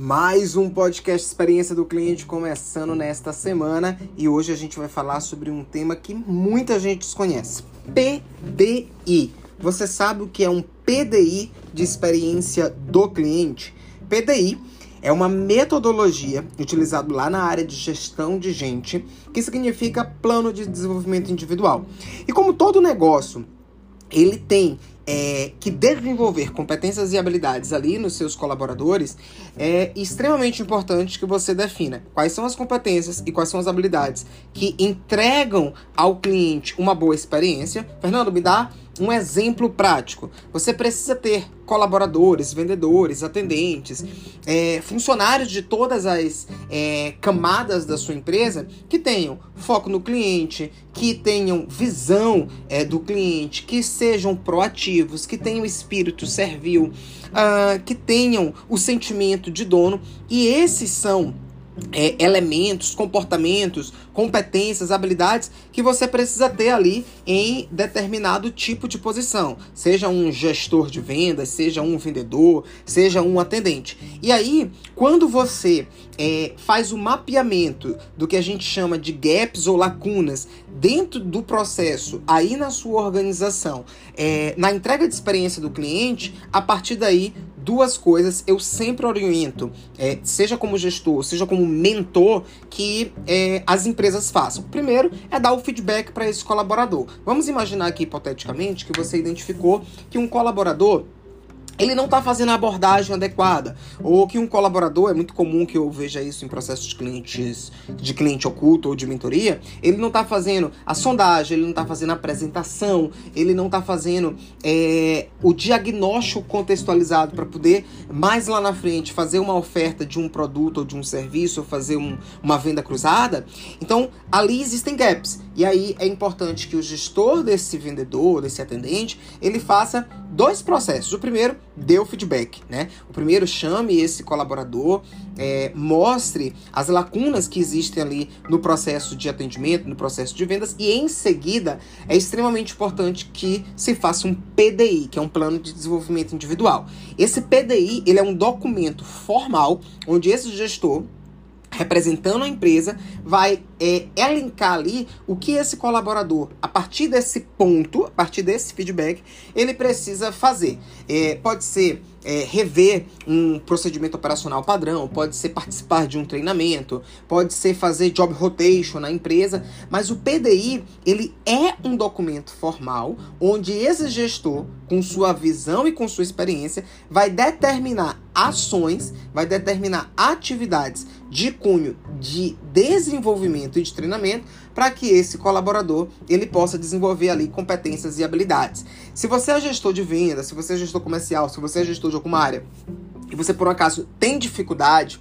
Mais um podcast Experiência do Cliente começando nesta semana e hoje a gente vai falar sobre um tema que muita gente desconhece: PDI. Você sabe o que é um PDI de experiência do cliente? PDI é uma metodologia utilizada lá na área de gestão de gente, que significa plano de desenvolvimento individual. E como todo negócio, ele tem é, que desenvolver competências e habilidades ali nos seus colaboradores, é extremamente importante que você defina quais são as competências e quais são as habilidades que entregam ao cliente uma boa experiência. Fernando, me dá um exemplo prático. Você precisa ter colaboradores, vendedores, atendentes, é, funcionários de todas as é, camadas da sua empresa que tenham foco no cliente, que tenham visão é, do cliente, que sejam proativos, que tenham espírito servil, uh, que tenham o sentimento de dono. E esses são é, elementos, comportamentos, competências, habilidades que você precisa ter ali em determinado tipo de posição, seja um gestor de vendas, seja um vendedor, seja um atendente. E aí, quando você é, faz o mapeamento do que a gente chama de gaps ou lacunas dentro do processo, aí na sua organização, é, na entrega de experiência do cliente, a partir daí duas coisas eu sempre oriento, é, seja como gestor, seja como mentor, que é, as empresas façam. Primeiro é dar o feedback para esse colaborador. Vamos imaginar aqui, hipoteticamente, que você identificou que um colaborador ele não está fazendo a abordagem adequada. Ou que um colaborador, é muito comum que eu veja isso em processos de clientes, de cliente oculto ou de mentoria, ele não está fazendo a sondagem, ele não está fazendo a apresentação, ele não está fazendo é, o diagnóstico contextualizado para poder, mais lá na frente, fazer uma oferta de um produto ou de um serviço, ou fazer um, uma venda cruzada. Então, ali existem gaps. E aí é importante que o gestor desse vendedor, desse atendente, ele faça dois processos. O primeiro, dê o feedback, né? O primeiro, chame esse colaborador, é, mostre as lacunas que existem ali no processo de atendimento, no processo de vendas, e em seguida é extremamente importante que se faça um PDI, que é um plano de desenvolvimento individual. Esse PDI, ele é um documento formal onde esse gestor representando a empresa, vai é, elencar ali o que esse colaborador, a partir desse ponto, a partir desse feedback, ele precisa fazer. É, pode ser é, rever um procedimento operacional padrão, pode ser participar de um treinamento, pode ser fazer job rotation na empresa, mas o PDI ele é um documento formal onde esse gestor, com sua visão e com sua experiência, vai determinar ações, vai determinar atividades de cunho de desenvolvimento e de treinamento para que esse colaborador ele possa desenvolver ali competências e habilidades. Se você é gestor de venda, se você é gestor comercial, se você é gestor de alguma área e você por um acaso tem dificuldade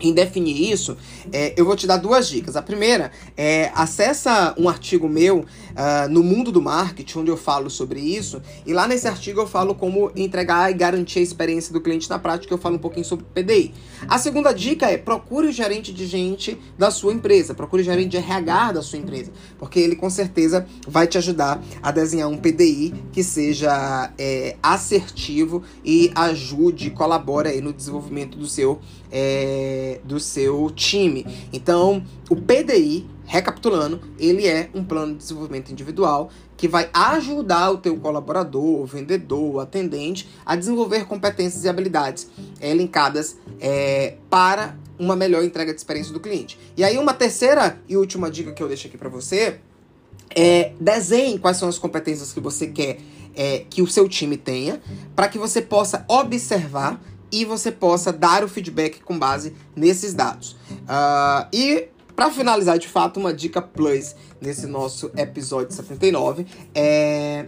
em definir isso, é, eu vou te dar duas dicas. A primeira é acessa um artigo meu uh, no mundo do marketing, onde eu falo sobre isso, e lá nesse artigo eu falo como entregar e garantir a experiência do cliente na prática, eu falo um pouquinho sobre PDI. A segunda dica é procure o gerente de gente da sua empresa, procure o gerente de RH da sua empresa, porque ele com certeza vai te ajudar a desenhar um PDI que seja é, assertivo e ajude, colabore aí no desenvolvimento do seu é, do seu time. Então, o PDI, recapitulando, ele é um plano de desenvolvimento individual que vai ajudar o teu colaborador, o vendedor, o atendente a desenvolver competências e habilidades é, linkadas é, para uma melhor entrega de experiência do cliente. E aí uma terceira e última dica que eu deixo aqui para você é desenhe quais são as competências que você quer é, que o seu time tenha, para que você possa observar e você possa dar o feedback com base nesses dados. Uh, e para finalizar, de fato, uma dica plus nesse nosso episódio 79 é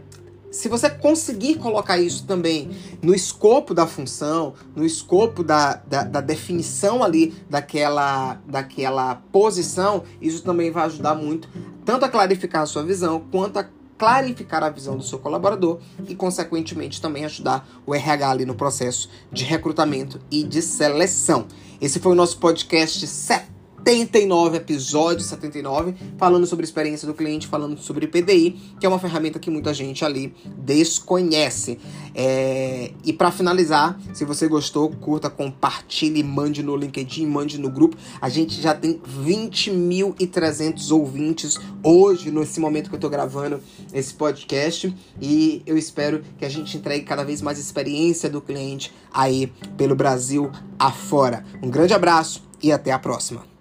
se você conseguir colocar isso também no escopo da função, no escopo da, da, da, definição ali daquela, daquela posição, isso também vai ajudar muito, tanto a clarificar a sua visão, quanto a clarificar a visão do seu colaborador e, consequentemente, também ajudar o RH ali no processo de recrutamento e de seleção. Esse foi o nosso podcast 79 episódios, 79, falando sobre experiência do cliente, falando sobre PDI, que é uma ferramenta que muita gente ali desconhece. É... E para finalizar, se você gostou, curta, compartilhe, mande no LinkedIn, mande no grupo. A gente já tem 20.300 ouvintes hoje, nesse momento que eu tô gravando esse podcast, e eu espero que a gente entregue cada vez mais experiência do cliente aí pelo Brasil afora. Um grande abraço e até a próxima.